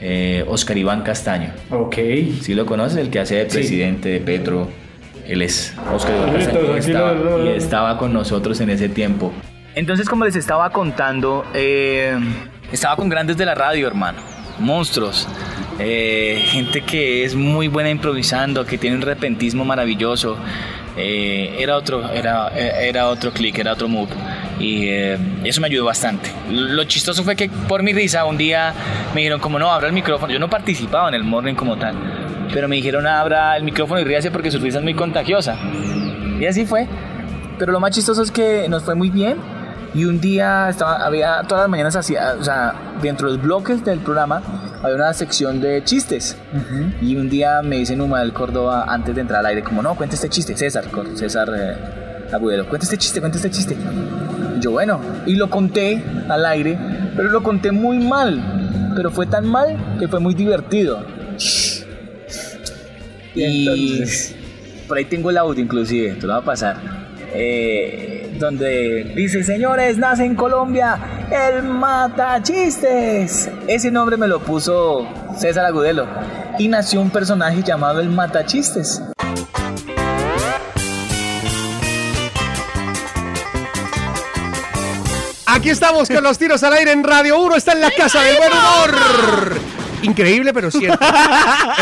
eh, Oscar Iván Castaño. Ok. ¿Sí lo conoces? El que hace de presidente de Petro. Él es Oscar y estaba, y estaba con nosotros en ese tiempo. Entonces, como les estaba contando, eh, estaba con grandes de la radio, hermano. Monstruos. Eh, gente que es muy buena improvisando, que tiene un repentismo maravilloso. Eh, era otro, era, era otro click, era otro move. Y eso me ayudó bastante. Lo chistoso fue que por mi risa un día me dijeron como no, abra el micrófono. Yo no participaba en el morning como tal pero me dijeron abra el micrófono y ríase porque su risa es muy contagiosa. Y así fue. Pero lo más chistoso es que nos fue muy bien. Y un día estaba, había todas las mañanas hacía, o sea, dentro de los bloques del programa había una sección de chistes. Y un día me dice Numa del Córdoba antes de entrar al aire, como no, cuenta este chiste, César, César eh, Agudelo, cuenta este chiste, cuenta este chiste. Y yo, bueno, y lo conté al aire, pero lo conté muy mal. Pero fue tan mal que fue muy divertido. Y por ahí tengo el audio inclusive, te lo va a pasar. Eh, donde dice, señores, nace en Colombia el Matachistes. Ese nombre me lo puso César Agudelo. Y nació un personaje llamado el Matachistes. Aquí estamos con los tiros al aire en Radio 1. Está en la casa del buen humor. Increíble, pero cierto.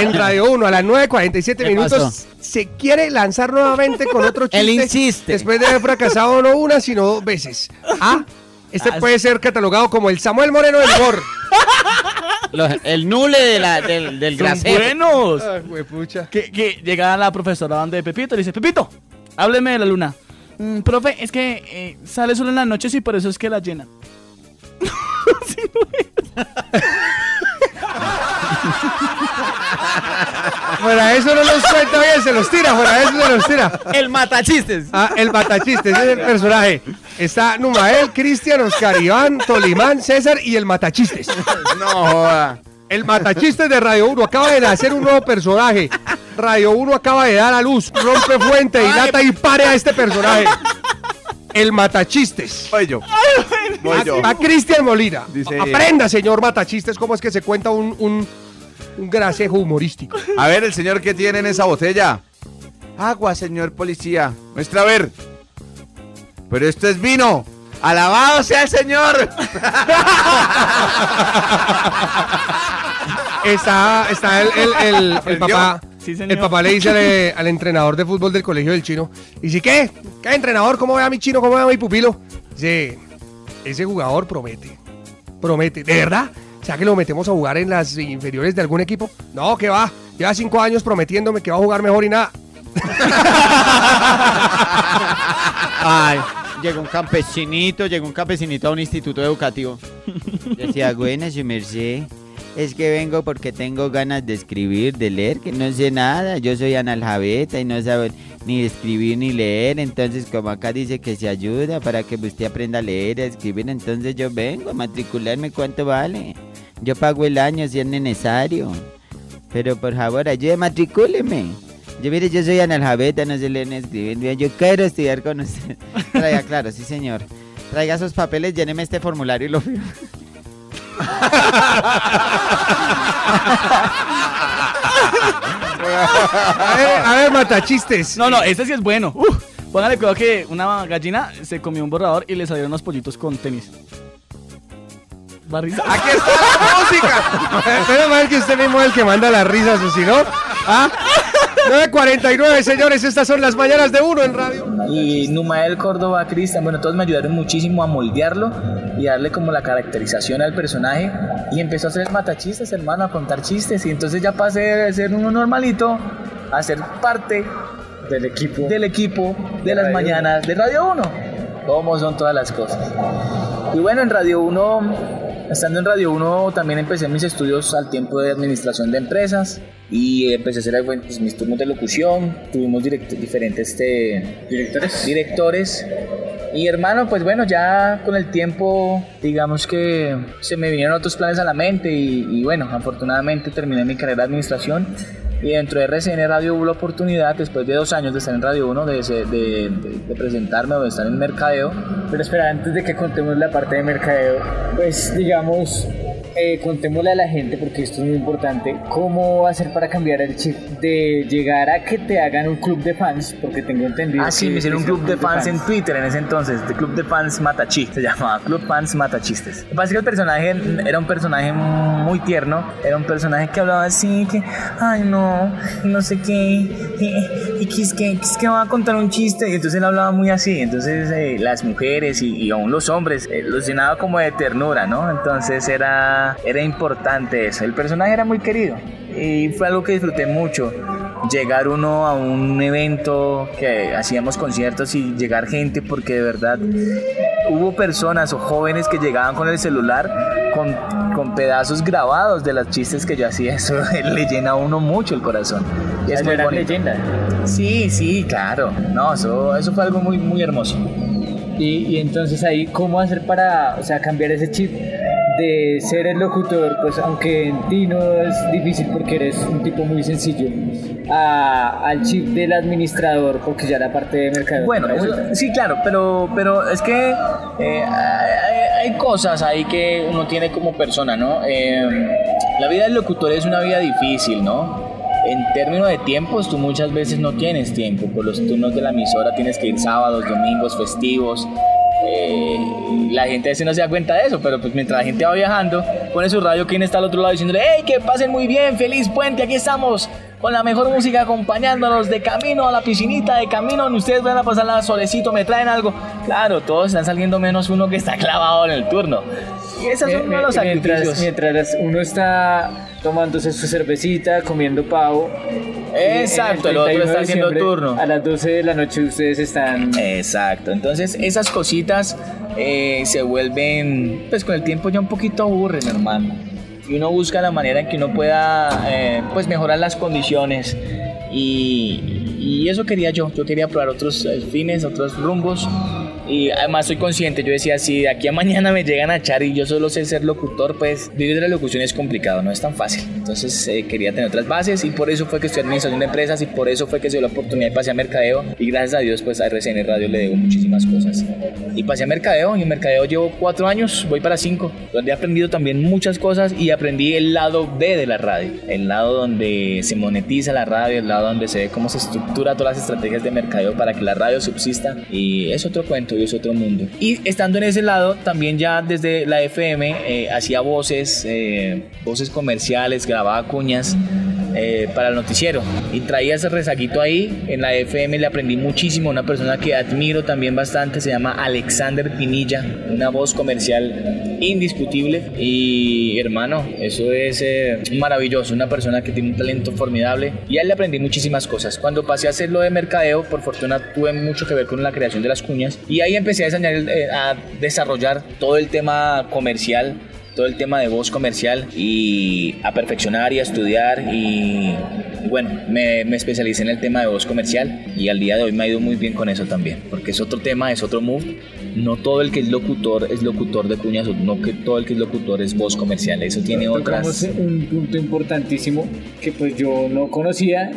En Radio 1 a las 9.47 ¿Qué minutos pasó? se quiere lanzar nuevamente con otro chiste. Él insiste. Después de haber fracasado no una, sino dos veces. Ah, este Ah, puede ser catalogado como el Samuel Moreno del. Los- el nule de la- del, del Son buenos. Ay, huepucha. Que, que llega la profesora donde Pepito y le dice, Pepito, hábleme de la luna. "Mm, profe, es que eh, sale solo en las noches y por eso es que la llenan. Fuera eso no los cuenta bien, se los tira, fuera eso se los tira. El matachistes. Ah, el matachiste, ese es el personaje. Está Numael, Cristian, Oscar Iván, Tolimán, César y el matachistes. No joda. El matachistes de Radio 1 acaba de nacer un nuevo personaje. Radio 1 acaba de dar a luz, rompe fuente, dilata y pare a este personaje. El matachistes. Voy yo. Voy yo. A, a Cristian Molina. Dice- Aprenda, señor matachistes, cómo es que se cuenta un, un, un gracejo humorístico. A ver, el señor que tiene en esa botella. Agua, señor policía. Muestra a ver. Pero esto es vino. Alabado sea el señor. Está, está el, el, el- papá. Sí, señor. el papá le dice al, al entrenador de fútbol del colegio del chino. Dice, ¿qué? ¿Qué entrenador? ¿Cómo ve a mi chino? ¿Cómo ve a mi pupilo? Dice, ese jugador promete. Promete. ¿De verdad? O sea que lo metemos a jugar en las inferiores de algún equipo. No, que va. Lleva cinco años prometiéndome que va a jugar mejor y nada. Ay, llegó un campesinito, llegó un campesinito a un instituto educativo. Decía, buena su merced. Es que vengo porque tengo ganas de escribir, de leer, que no sé nada. Yo soy analfabeta y no sabo ni escribir ni leer. Entonces, como acá dice que se ayuda para que usted aprenda a leer y a escribir, entonces yo vengo a matricularme. ¿Cuánto vale? Yo pago el año si es necesario. Pero por favor, ayude, matricúleme. Yo mire, yo soy analfabeta, no sé leer ni escribir. Yo quiero estudiar con usted. Traiga, claro, sí señor. Traiga sus papeles, lléneme este formulario y lo firmo. A ver, a ver, matachistes. No, no, este sí es bueno. Uf, póngale cuidado que una gallina se comió un borrador y le salieron unos pollitos con tenis. ¿Va a risa? Aquí está la música. Menos mal que usted mismo es el que manda las risas, o si no. ¿Ah? 9.49, señores, estas son las mañanas de uno en radio. Y Numael Córdoba, Cristian, bueno, todos me ayudaron muchísimo a moldearlo y darle como la caracterización al personaje. Y empezó a hacer matachistes, hermano, a contar chistes. Y entonces ya pasé de ser uno normalito a ser parte del equipo, del equipo de las mañanas de Radio 1. Cómo son todas las cosas. Y bueno, en Radio 1, estando en Radio 1, también empecé mis estudios al tiempo de administración de empresas y empecé a hacer pues, mis turnos de locución. Tuvimos direct- diferentes este, directores. directores. Y hermano, pues bueno, ya con el tiempo, digamos que se me vinieron otros planes a la mente y, y bueno, afortunadamente terminé mi carrera de administración y dentro de RCN Radio hubo la oportunidad, después de dos años de estar en Radio 1, de, de presentarme o de estar en mercadeo. Pero espera, antes de que contemos la parte de mercadeo, pues digamos, eh, contémosle a la gente, porque esto es muy importante, cómo hacer para cambiar el chip de llegar a que te hagan un club de fans, porque tengo entendido Ah, sí, me hicieron un club de fans en Twitter en ese entonces, de Club de Fans Matachi, se llamaba Club Fans Matachistes. Lo que pasa es que el personaje era un personaje muy tierno, era un personaje que hablaba así, que, ay no, no sé qué, y, y que es que, que es que va a contar un chiste, y entonces él hablaba muy así, entonces eh, las mujeres y, y aún los hombres eh, los llenaba como de ternura, ¿no? Entonces era, era importante eso, el personaje era muy querido y fue algo que disfruté mucho. Llegar uno a un evento que hacíamos conciertos y llegar gente porque de verdad hubo personas o jóvenes que llegaban con el celular con, con pedazos grabados de los chistes que yo hacía. Eso le llena a uno mucho el corazón. Y es muy leyenda. sí sí claro. No eso, eso fue algo muy muy hermoso. Y, y entonces ahí, ¿cómo hacer para, o sea, cambiar ese chip de ser el locutor, pues aunque en ti no es difícil porque eres un tipo muy sencillo, a- al chip del administrador, porque ya la parte de mercado. Bueno, eso- sí, claro, pero, pero es que eh, hay, hay cosas ahí que uno tiene como persona, ¿no? Eh, la vida del locutor es una vida difícil, ¿no? En términos de tiempos, tú muchas veces no tienes tiempo. Por los turnos de la emisora tienes que ir sábados, domingos, festivos. Eh, la gente a no se da cuenta de eso, pero pues mientras la gente va viajando, pone su radio, quien está al otro lado diciéndole, hey, que pasen muy bien, feliz puente, aquí estamos con la mejor música acompañándonos de camino a la piscinita, de camino donde ustedes van a pasar la solecito, me traen algo. Claro, todos están saliendo menos uno que está clavado en el turno. Y esos son uno de los mientras, sacrificios. mientras uno está tomándose su cervecita, comiendo pavo. Exacto, el otro 31 está haciendo turno. A las 12 de la noche ustedes están. Exacto, entonces esas cositas eh, se vuelven, pues con el tiempo ya un poquito aburren, hermano. Y uno busca la manera en que uno pueda, eh, pues mejorar las condiciones. Y, y eso quería yo, yo quería probar otros eh, fines, otros rumbos. Y además soy consciente, yo decía, si de aquí a mañana me llegan a echar y yo solo sé ser locutor, pues vivir de la locución es complicado, no es tan fácil. Entonces eh, quería tener otras bases y por eso fue que estudié administración de empresas y por eso fue que se dio la oportunidad y pasé a mercadeo. Y gracias a Dios, pues a RCN Radio le debo muchísimas cosas. Y pasé a mercadeo y en mercadeo llevo cuatro años, voy para cinco, donde he aprendido también muchas cosas y aprendí el lado B de la radio, el lado donde se monetiza la radio, el lado donde se ve cómo se estructura todas las estrategias de mercadeo para que la radio subsista y es otro cuento es otro mundo. Y estando en ese lado, también ya desde la FM eh, hacía voces, eh, voces comerciales, grababa cuñas eh, para el noticiero y traía ese resaquito ahí. En la FM le aprendí muchísimo una persona que admiro también bastante, se llama Alexander Pinilla, una voz comercial indiscutible y hermano, eso es eh, maravilloso, una persona que tiene un talento formidable y a le aprendí muchísimas cosas. Cuando pasé a hacerlo de mercadeo, por fortuna tuve mucho que ver con la creación de las cuñas y ahí empecé a, diseñar, eh, a desarrollar todo el tema comercial todo el tema de voz comercial y a perfeccionar y a estudiar y, y bueno, me, me especialicé en el tema de voz comercial y al día de hoy me ha ido muy bien con eso también, porque es otro tema, es otro move. No todo el que es locutor es locutor de cuñas, no que todo el que es locutor es voz comercial, eso tiene otras... un punto importantísimo que pues yo no conocía,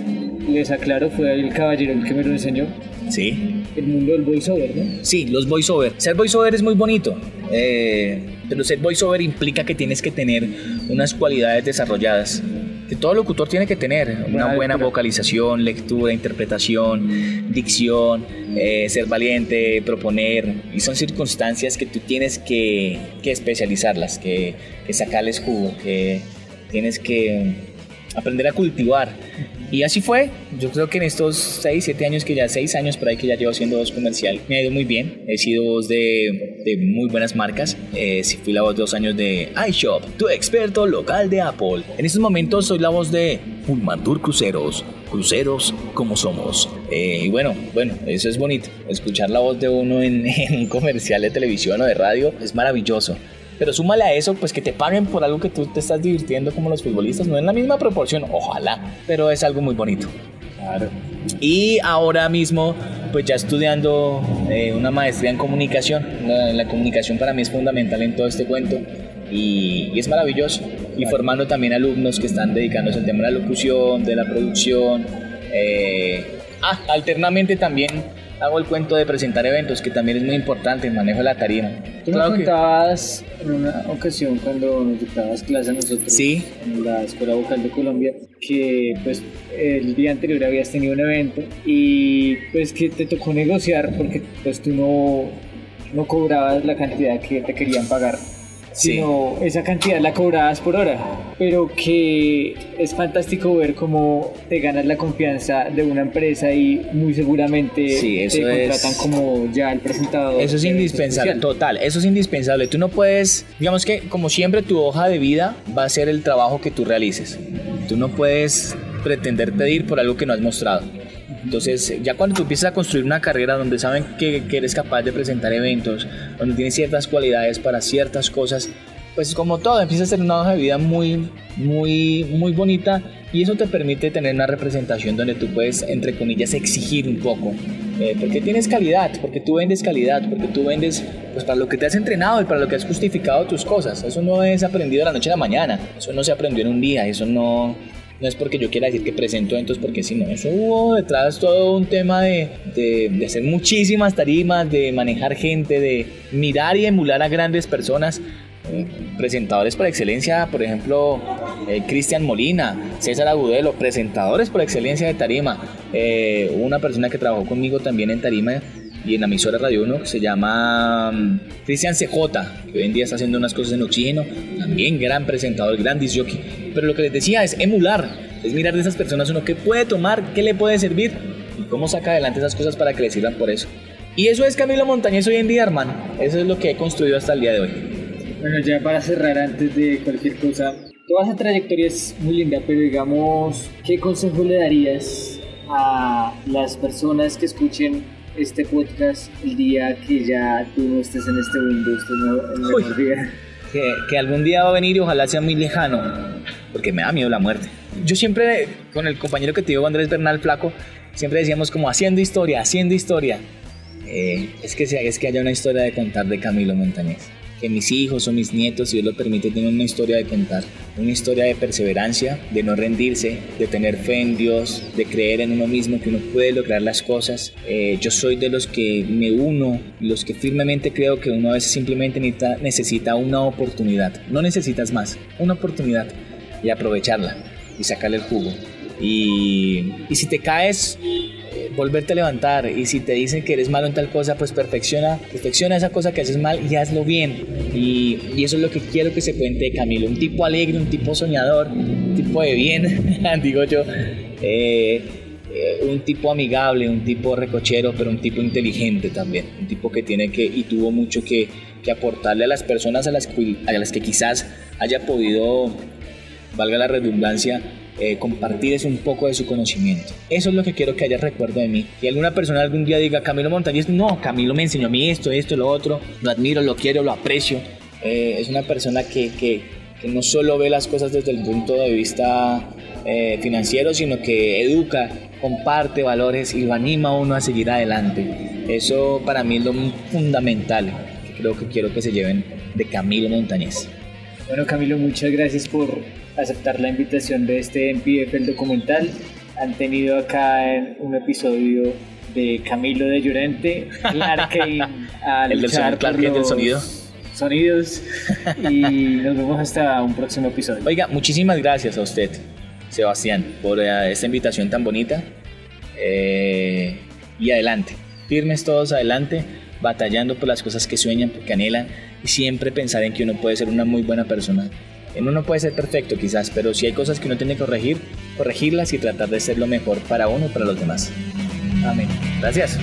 les aclaro, fue el caballero el que me lo enseñó, Sí. el mundo del voiceover, ¿no? Sí, los voiceover. Ser voiceover es muy bonito, eh, pero ser voiceover implica que tienes que tener unas cualidades desarrolladas que todo locutor tiene que tener. Una buena vocalización, lectura, interpretación, dicción, eh, ser valiente, proponer. Y son circunstancias que tú tienes que, que especializarlas, que, que sacarles jugo, que tienes que aprender a cultivar. Y así fue. Yo creo que en estos 6, 7 años que ya, 6 años por ahí que ya llevo haciendo voz comercial, me ha ido muy bien. He sido voz de, de muy buenas marcas. Eh, sí, fui la voz dos años de iShop, tu experto local de Apple. En estos momentos soy la voz de Ulmantur Cruceros. Cruceros como somos. Eh, y bueno, bueno, eso es bonito. Escuchar la voz de uno en, en un comercial de televisión o de radio es maravilloso. Pero súmale a eso, pues que te paguen por algo que tú te estás divirtiendo como los futbolistas, no en la misma proporción, ojalá, pero es algo muy bonito. Claro. Y ahora mismo, pues ya estudiando eh, una maestría en comunicación. La, la comunicación para mí es fundamental en todo este cuento y, y es maravilloso. Y formando también alumnos que están dedicándose al tema de la locución, de la producción. eh, ah, alternamente también hago el cuento de presentar eventos, que también es muy importante, el manejo de la tarima. Tú Claro me que- contabas en una ocasión cuando nos dictabas clase a nosotros Sí. en la Escuela Vocal de Colombia que pues el día anterior habías tenido un evento y pues que te tocó negociar porque pues tú no, no cobrabas la cantidad que te querían pagar Sí. sino esa cantidad la cobrabas por hora pero que es fantástico ver cómo te ganas la confianza de una empresa y muy seguramente Sí, eso te es- contratan como ya el presentador Eso es indispensable, total, eso es indispensable. Tú no puedes, digamos que como siempre tu hoja de vida va a ser el trabajo que tú realices. Tú no puedes pretender pedir por algo que no has mostrado. Entonces, ya cuando tú empiezas a construir una carrera donde saben que, que eres capaz de presentar eventos, donde tienes ciertas cualidades para ciertas cosas, pues como todo, empieza a ser una hoja de vida muy, muy, muy bonita y eso te permite tener una representación donde tú puedes, entre comillas, exigir un poco. Eh, porque tienes calidad, porque tú vendes calidad, porque tú vendes pues para lo que te has entrenado y para lo que has justificado tus cosas. Eso no es aprendido de la noche a la mañana, eso no se aprendió en un día, eso no, no es porque yo quiera decir que presento eventos porque si no, eso hubo detrás todo un tema de, de, hacer muchísimas tarimas, de manejar gente, de mirar y emular a grandes personas. Presentadores por excelencia, por ejemplo, eh, Cristian Molina, César Agudelo, presentadores por excelencia de tarima. Eh, una persona que trabajó conmigo también en tarima y en la emisora Radio 1 que se llama mm, Cristian CJ, que hoy en día está haciendo unas cosas en oxígeno, también gran presentador, gran disjockey. Pero lo que les decía es emular, es mirar de esas personas uno qué puede tomar, qué le puede servir y cómo saca adelante esas cosas para que le sirvan por eso. Y eso es Camilo Montañez hoy en día, hermano. Eso es lo que he construido hasta el día de hoy. Bueno, ya para cerrar antes de cualquier cosa, toda esa trayectoria es muy linda, pero digamos, ¿qué consejo le darías a las personas que escuchen este podcast el día que ya tú no estés en este mundo, en la Uy. mejor vida? que, que algún día va a venir y ojalá sea muy lejano, porque me da miedo la muerte. Yo siempre, con el compañero que te digo, Andrés Bernal Flaco, siempre decíamos como haciendo historia, haciendo historia. Eh, es, que, es que haya una historia de contar de Camilo Montañez. Que mis hijos o mis nietos, si Dios lo permite, tengan una historia de contar. Una historia de perseverancia, de no rendirse, de tener fe en Dios, de creer en uno mismo, que uno puede lograr las cosas. Eh, yo soy de los que me uno, los que firmemente creo que uno a veces simplemente necesita, necesita una oportunidad. No necesitas más, una oportunidad y aprovecharla y sacarle el jugo. Y, y si te caes, volverte a levantar. Y si te dicen que eres malo en tal cosa, pues perfecciona, perfecciona esa cosa que haces mal y hazlo bien. Y, y eso es lo que quiero que se cuente de Camilo. Un tipo alegre, un tipo soñador, un tipo de bien, digo yo. Eh, eh, un tipo amigable, un tipo recochero, pero un tipo inteligente también. Un tipo que tiene que y tuvo mucho que, que aportarle a las personas a las, a las que quizás haya podido valga la redundancia, eh, compartir es un poco de su conocimiento. Eso es lo que quiero que haya recuerdo de mí. Y alguna persona algún día diga, Camilo Montañez, no, Camilo me enseñó a mí esto, esto, lo otro, lo admiro, lo quiero, lo aprecio. Eh, es una persona que, que, que no solo ve las cosas desde el punto de vista eh, financiero, sino que educa, comparte valores y lo anima a uno a seguir adelante. Eso para mí es lo fundamental que creo que quiero que se lleven de Camilo Montañez. Bueno, Camilo, muchas gracias por aceptar la invitación de este MPF, el documental. Han tenido acá en un episodio de Camilo de Llorente, a El del sonido, Clark por los sonido. Sonidos. Y nos vemos hasta un próximo episodio. Oiga, muchísimas gracias a usted, Sebastián, por eh, esta invitación tan bonita. Eh, y adelante, firmes todos adelante, batallando por las cosas que sueñan, que anhelan, y siempre pensar en que uno puede ser una muy buena persona. Uno puede ser perfecto quizás, pero si hay cosas que uno tiene que corregir, corregirlas y tratar de ser lo mejor para uno y para los demás. Amén. Gracias.